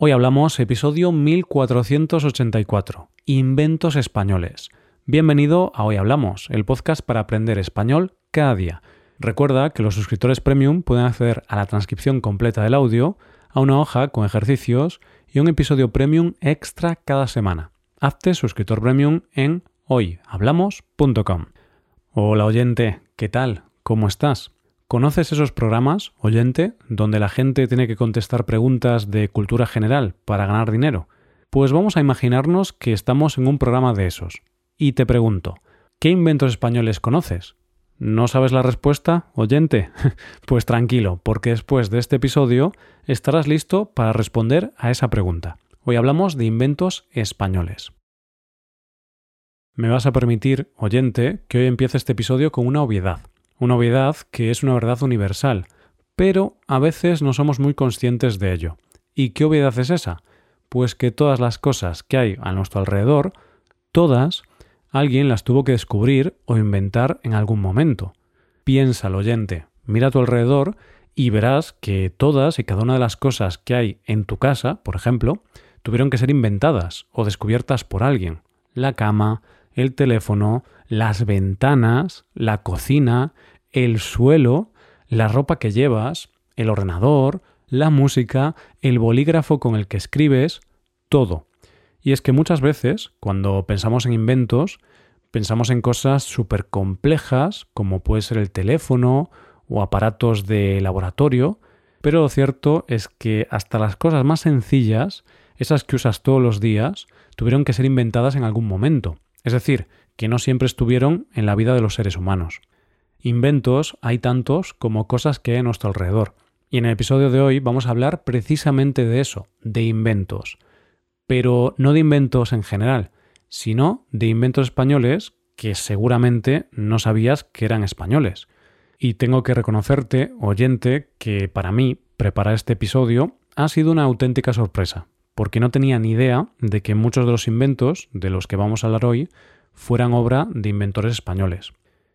Hoy hablamos episodio 1484, Inventos Españoles. Bienvenido a Hoy Hablamos, el podcast para aprender español cada día. Recuerda que los suscriptores premium pueden acceder a la transcripción completa del audio, a una hoja con ejercicios y un episodio premium extra cada semana. Hazte suscriptor premium en hoyhablamos.com. Hola oyente, ¿qué tal? ¿Cómo estás? ¿Conoces esos programas, oyente, donde la gente tiene que contestar preguntas de cultura general para ganar dinero? Pues vamos a imaginarnos que estamos en un programa de esos. Y te pregunto, ¿qué inventos españoles conoces? ¿No sabes la respuesta, oyente? pues tranquilo, porque después de este episodio estarás listo para responder a esa pregunta. Hoy hablamos de inventos españoles. Me vas a permitir, oyente, que hoy empiece este episodio con una obviedad. Una obviedad que es una verdad universal, pero a veces no somos muy conscientes de ello. ¿Y qué obviedad es esa? Pues que todas las cosas que hay a nuestro alrededor, todas, alguien las tuvo que descubrir o inventar en algún momento. Piénsalo, oyente, mira a tu alrededor y verás que todas y cada una de las cosas que hay en tu casa, por ejemplo, tuvieron que ser inventadas o descubiertas por alguien. La cama, el teléfono, las ventanas, la cocina, el suelo, la ropa que llevas, el ordenador, la música, el bolígrafo con el que escribes, todo. Y es que muchas veces, cuando pensamos en inventos, pensamos en cosas súper complejas, como puede ser el teléfono o aparatos de laboratorio, pero lo cierto es que hasta las cosas más sencillas, esas que usas todos los días, tuvieron que ser inventadas en algún momento. Es decir, que no siempre estuvieron en la vida de los seres humanos. Inventos hay tantos como cosas que hay a nuestro alrededor. Y en el episodio de hoy vamos a hablar precisamente de eso, de inventos. Pero no de inventos en general, sino de inventos españoles que seguramente no sabías que eran españoles. Y tengo que reconocerte, oyente, que para mí preparar este episodio ha sido una auténtica sorpresa, porque no tenía ni idea de que muchos de los inventos de los que vamos a hablar hoy fueran obra de inventores españoles.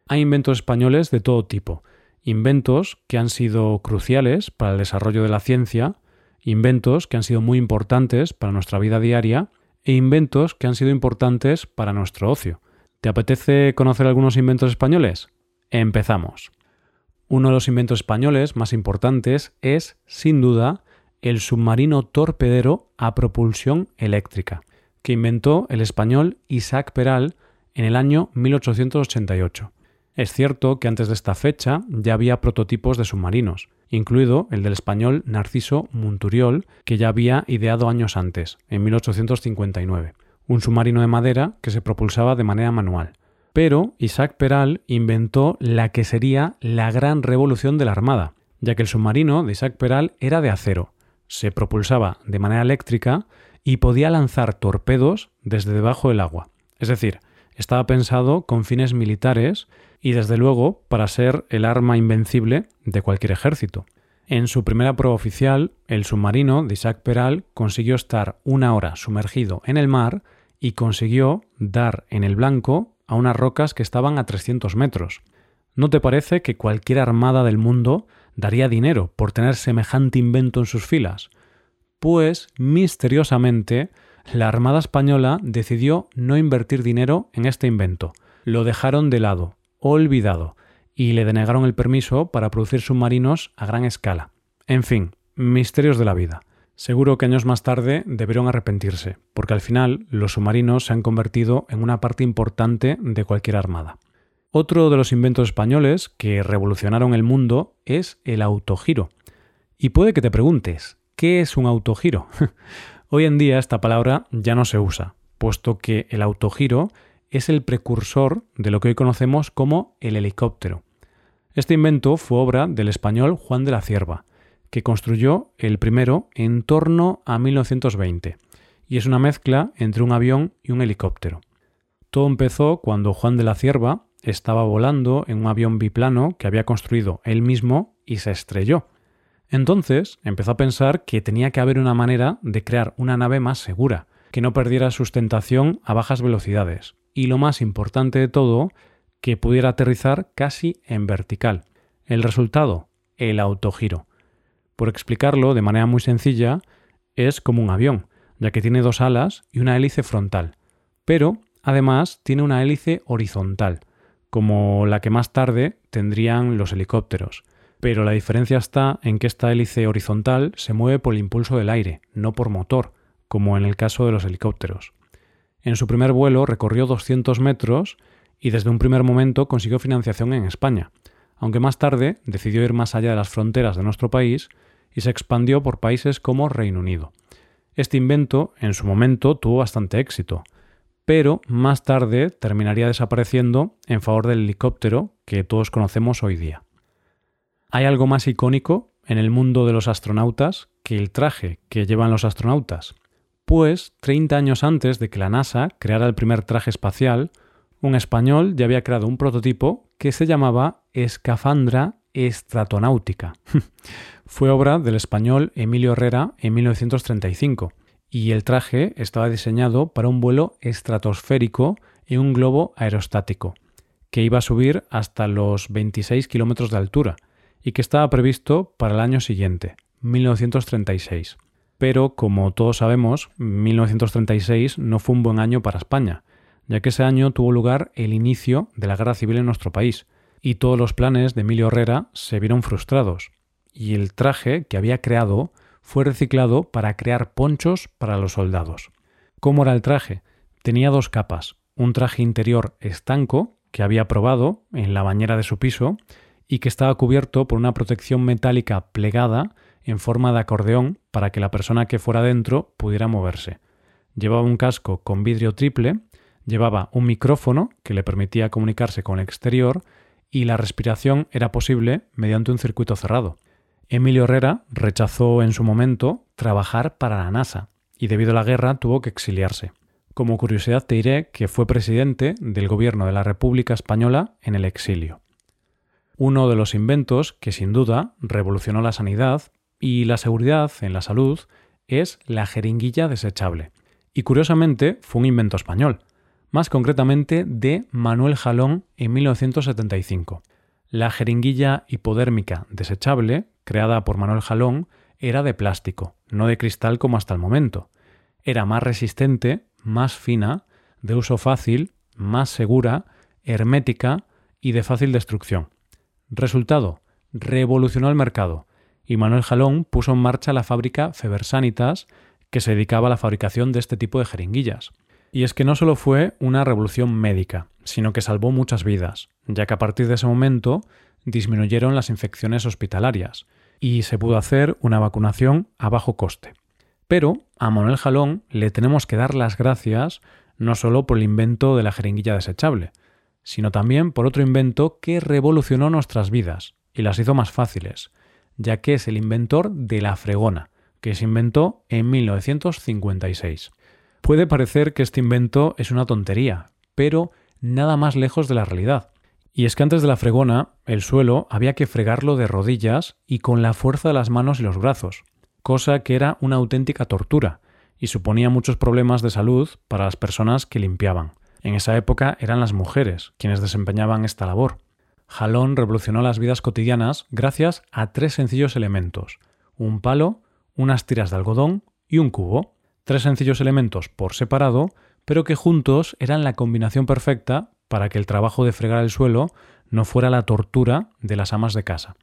Hay inventos españoles de todo tipo, inventos que han sido cruciales para el desarrollo de la ciencia, inventos que han sido muy importantes para nuestra vida diaria e inventos que han sido importantes para nuestro ocio. ¿Te apetece conocer algunos inventos españoles? Empezamos. Uno de los inventos españoles más importantes es, sin duda, el submarino torpedero a propulsión eléctrica, que inventó el español Isaac Peral en el año 1888. Es cierto que antes de esta fecha ya había prototipos de submarinos, incluido el del español Narciso Monturiol, que ya había ideado años antes, en 1859, un submarino de madera que se propulsaba de manera manual. Pero Isaac Peral inventó la que sería la gran revolución de la Armada, ya que el submarino de Isaac Peral era de acero, se propulsaba de manera eléctrica y podía lanzar torpedos desde debajo del agua. Es decir, estaba pensado con fines militares y desde luego para ser el arma invencible de cualquier ejército. En su primera prueba oficial, el submarino de Isaac Peral consiguió estar una hora sumergido en el mar y consiguió dar en el blanco a unas rocas que estaban a 300 metros. ¿No te parece que cualquier armada del mundo daría dinero por tener semejante invento en sus filas? Pues, misteriosamente, la Armada Española decidió no invertir dinero en este invento. Lo dejaron de lado, olvidado, y le denegaron el permiso para producir submarinos a gran escala. En fin, misterios de la vida. Seguro que años más tarde debieron arrepentirse, porque al final los submarinos se han convertido en una parte importante de cualquier armada. Otro de los inventos españoles que revolucionaron el mundo es el autogiro. Y puede que te preguntes, ¿qué es un autogiro? Hoy en día esta palabra ya no se usa, puesto que el autogiro es el precursor de lo que hoy conocemos como el helicóptero. Este invento fue obra del español Juan de la Cierva, que construyó el primero en torno a 1920, y es una mezcla entre un avión y un helicóptero. Todo empezó cuando Juan de la Cierva estaba volando en un avión biplano que había construido él mismo y se estrelló. Entonces empezó a pensar que tenía que haber una manera de crear una nave más segura, que no perdiera sustentación a bajas velocidades, y lo más importante de todo, que pudiera aterrizar casi en vertical. El resultado, el autogiro. Por explicarlo de manera muy sencilla, Es como un avión, ya que tiene dos alas y una hélice frontal, pero además tiene una hélice horizontal, como la que más tarde tendrían los helicópteros. Pero la diferencia está en que esta hélice horizontal se mueve por el impulso del aire, no por motor, como en el caso de los helicópteros. En su primer vuelo recorrió 200 metros y desde un primer momento consiguió financiación en España, aunque más tarde decidió ir más allá de las fronteras de nuestro país y se expandió por países como Reino Unido. Este invento en su momento tuvo bastante éxito, pero más tarde terminaría desapareciendo en favor del helicóptero que todos conocemos hoy día. ¿Hay algo más icónico en el mundo de los astronautas que el traje que llevan los astronautas? Pues 30 años antes de que la NASA creara el primer traje espacial, un español ya había creado un prototipo que se llamaba Escafandra Estratonáutica. Fue obra del español Emilio Herrera en 1935 y el traje estaba diseñado para un vuelo estratosférico en un globo aerostático, que iba a subir hasta los 26 kilómetros de altura y que estaba previsto para el año siguiente, 1936. Pero, como todos sabemos, 1936 no fue un buen año para España, ya que ese año tuvo lugar el inicio de la guerra civil en nuestro país, y todos los planes de Emilio Herrera se vieron frustrados, y el traje que había creado fue reciclado para crear ponchos para los soldados. ¿Cómo era el traje? Tenía dos capas, un traje interior estanco que había probado en la bañera de su piso y que estaba cubierto por una protección metálica plegada en forma de acordeón para que la persona que fuera dentro pudiera moverse. Llevaba un casco con vidrio triple, llevaba un micrófono que le permitía comunicarse con el exterior y la respiración era posible mediante un circuito cerrado. Emilio Herrera rechazó en su momento trabajar para la NASA y debido a la guerra tuvo que exiliarse. Como curiosidad te diré que fue presidente del gobierno de la República Española en el exilio. Uno de los inventos que sin duda revolucionó la sanidad y la seguridad en la salud es la jeringuilla desechable. Y curiosamente fue un invento español, más concretamente de Manuel Jalón en 1975. La jeringuilla hipodérmica desechable creada por Manuel Jalón, era de plástico, no de cristal como hasta el momento. Era más resistente, más fina, de uso fácil, más segura, hermética y de fácil destrucción. Resultado, revolucionó el mercado y Manuel Jalón puso en marcha la fábrica Febersanitas, que se dedicaba a la fabricación de este tipo de jeringuillas. Y es que no solo fue una revolución médica, sino que salvó muchas vidas, ya que a partir de ese momento disminuyeron las infecciones hospitalarias y se pudo hacer una vacunación a bajo coste. Pero a Manuel Jalón le tenemos que dar las gracias no solo por el invento de la jeringuilla desechable, sino también por otro invento que revolucionó nuestras vidas y las hizo más fáciles, ya que es el inventor de la fregona, que se inventó en 1956. Puede parecer que este invento es una tontería, pero nada más lejos de la realidad. Y es que antes de la fregona, el suelo había que fregarlo de rodillas y con la fuerza de las manos y los brazos, cosa que era una auténtica tortura y suponía muchos problemas de salud para las personas que limpiaban. En esa época eran las mujeres quienes desempeñaban esta labor. Jalón revolucionó las vidas cotidianas gracias a tres sencillos elementos, un palo, unas tiras de algodón y un cubo. Tres sencillos elementos por separado, pero que juntos eran la combinación perfecta para que el trabajo de fregar el suelo no fuera la tortura de las amas de casa.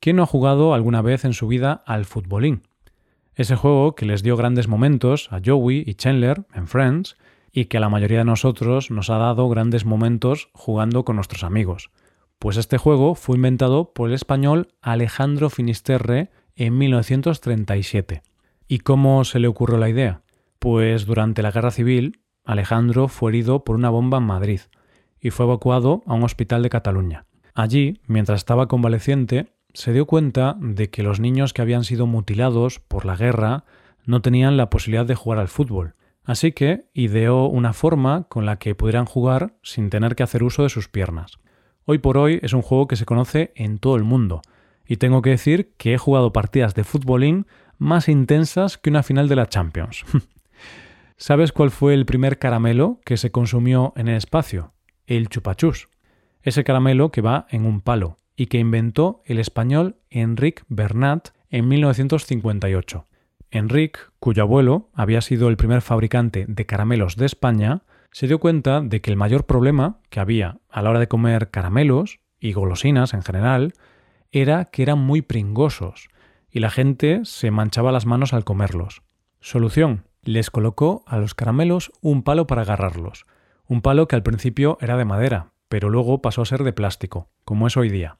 ¿Quién no ha jugado alguna vez en su vida al futbolín? Ese juego que les dio grandes momentos a Joey y Chandler en Friends y que a la mayoría de nosotros nos ha dado grandes momentos jugando con nuestros amigos. Pues este juego fue inventado por el español Alejandro Finisterre en 1937. ¿Y cómo se le ocurrió la idea? Pues durante la Guerra Civil, Alejandro fue herido por una bomba en Madrid y fue evacuado a un hospital de Cataluña. Allí, mientras estaba convaleciente, se dio cuenta de que los niños que habían sido mutilados por la guerra no tenían la posibilidad de jugar al fútbol, así que ideó una forma con la que pudieran jugar sin tener que hacer uso de sus piernas. Hoy por hoy es un juego que se conoce en todo el mundo, y tengo que decir que he jugado partidas de futbolín más intensas que una final de la Champions. ¿Sabes cuál fue el primer caramelo que se consumió en el espacio? El chupachús. Ese caramelo que va en un palo y que inventó el español Enric Bernat en 1958. Enrique, cuyo abuelo había sido el primer fabricante de caramelos de España, se dio cuenta de que el mayor problema que había a la hora de comer caramelos y golosinas en general era que eran muy pringosos y la gente se manchaba las manos al comerlos. Solución. Les colocó a los caramelos un palo para agarrarlos. Un palo que al principio era de madera, pero luego pasó a ser de plástico, como es hoy día.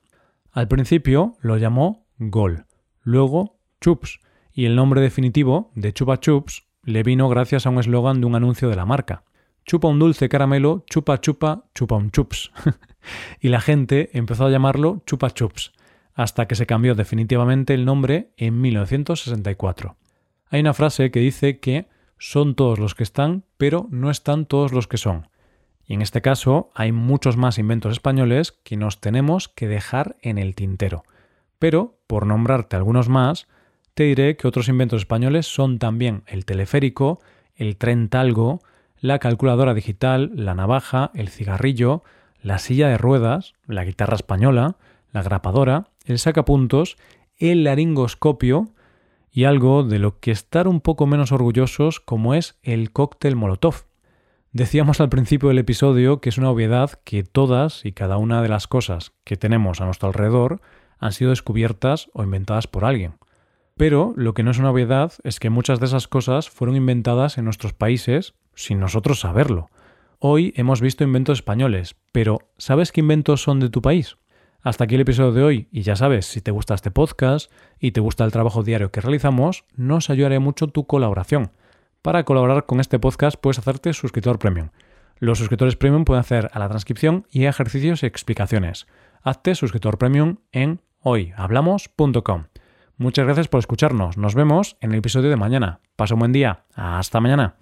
Al principio lo llamó Gol, luego Chups, y el nombre definitivo de Chupa Chups le vino gracias a un eslogan de un anuncio de la marca. Chupa un dulce caramelo, chupa chupa, chupa un chups. y la gente empezó a llamarlo Chupa Chups, hasta que se cambió definitivamente el nombre en 1964. Hay una frase que dice que son todos los que están, pero no están todos los que son. Y en este caso hay muchos más inventos españoles que nos tenemos que dejar en el tintero. Pero, por nombrarte algunos más, te diré que otros inventos españoles son también el teleférico, el tren talgo, la calculadora digital, la navaja, el cigarrillo, la silla de ruedas, la guitarra española, la grapadora, el sacapuntos, el laringoscopio y algo de lo que estar un poco menos orgullosos como es el cóctel Molotov. Decíamos al principio del episodio que es una obviedad que todas y cada una de las cosas que tenemos a nuestro alrededor han sido descubiertas o inventadas por alguien. Pero lo que no es una obviedad es que muchas de esas cosas fueron inventadas en nuestros países sin nosotros saberlo. Hoy hemos visto inventos españoles, pero ¿sabes qué inventos son de tu país? Hasta aquí el episodio de hoy y ya sabes, si te gusta este podcast y te gusta el trabajo diario que realizamos, nos ayudaré mucho tu colaboración. Para colaborar con este podcast puedes hacerte suscriptor premium. Los suscriptores premium pueden hacer a la transcripción y ejercicios y explicaciones. Hazte suscriptor premium en hoyhablamos.com. Muchas gracias por escucharnos. Nos vemos en el episodio de mañana. Pasa un buen día. Hasta mañana.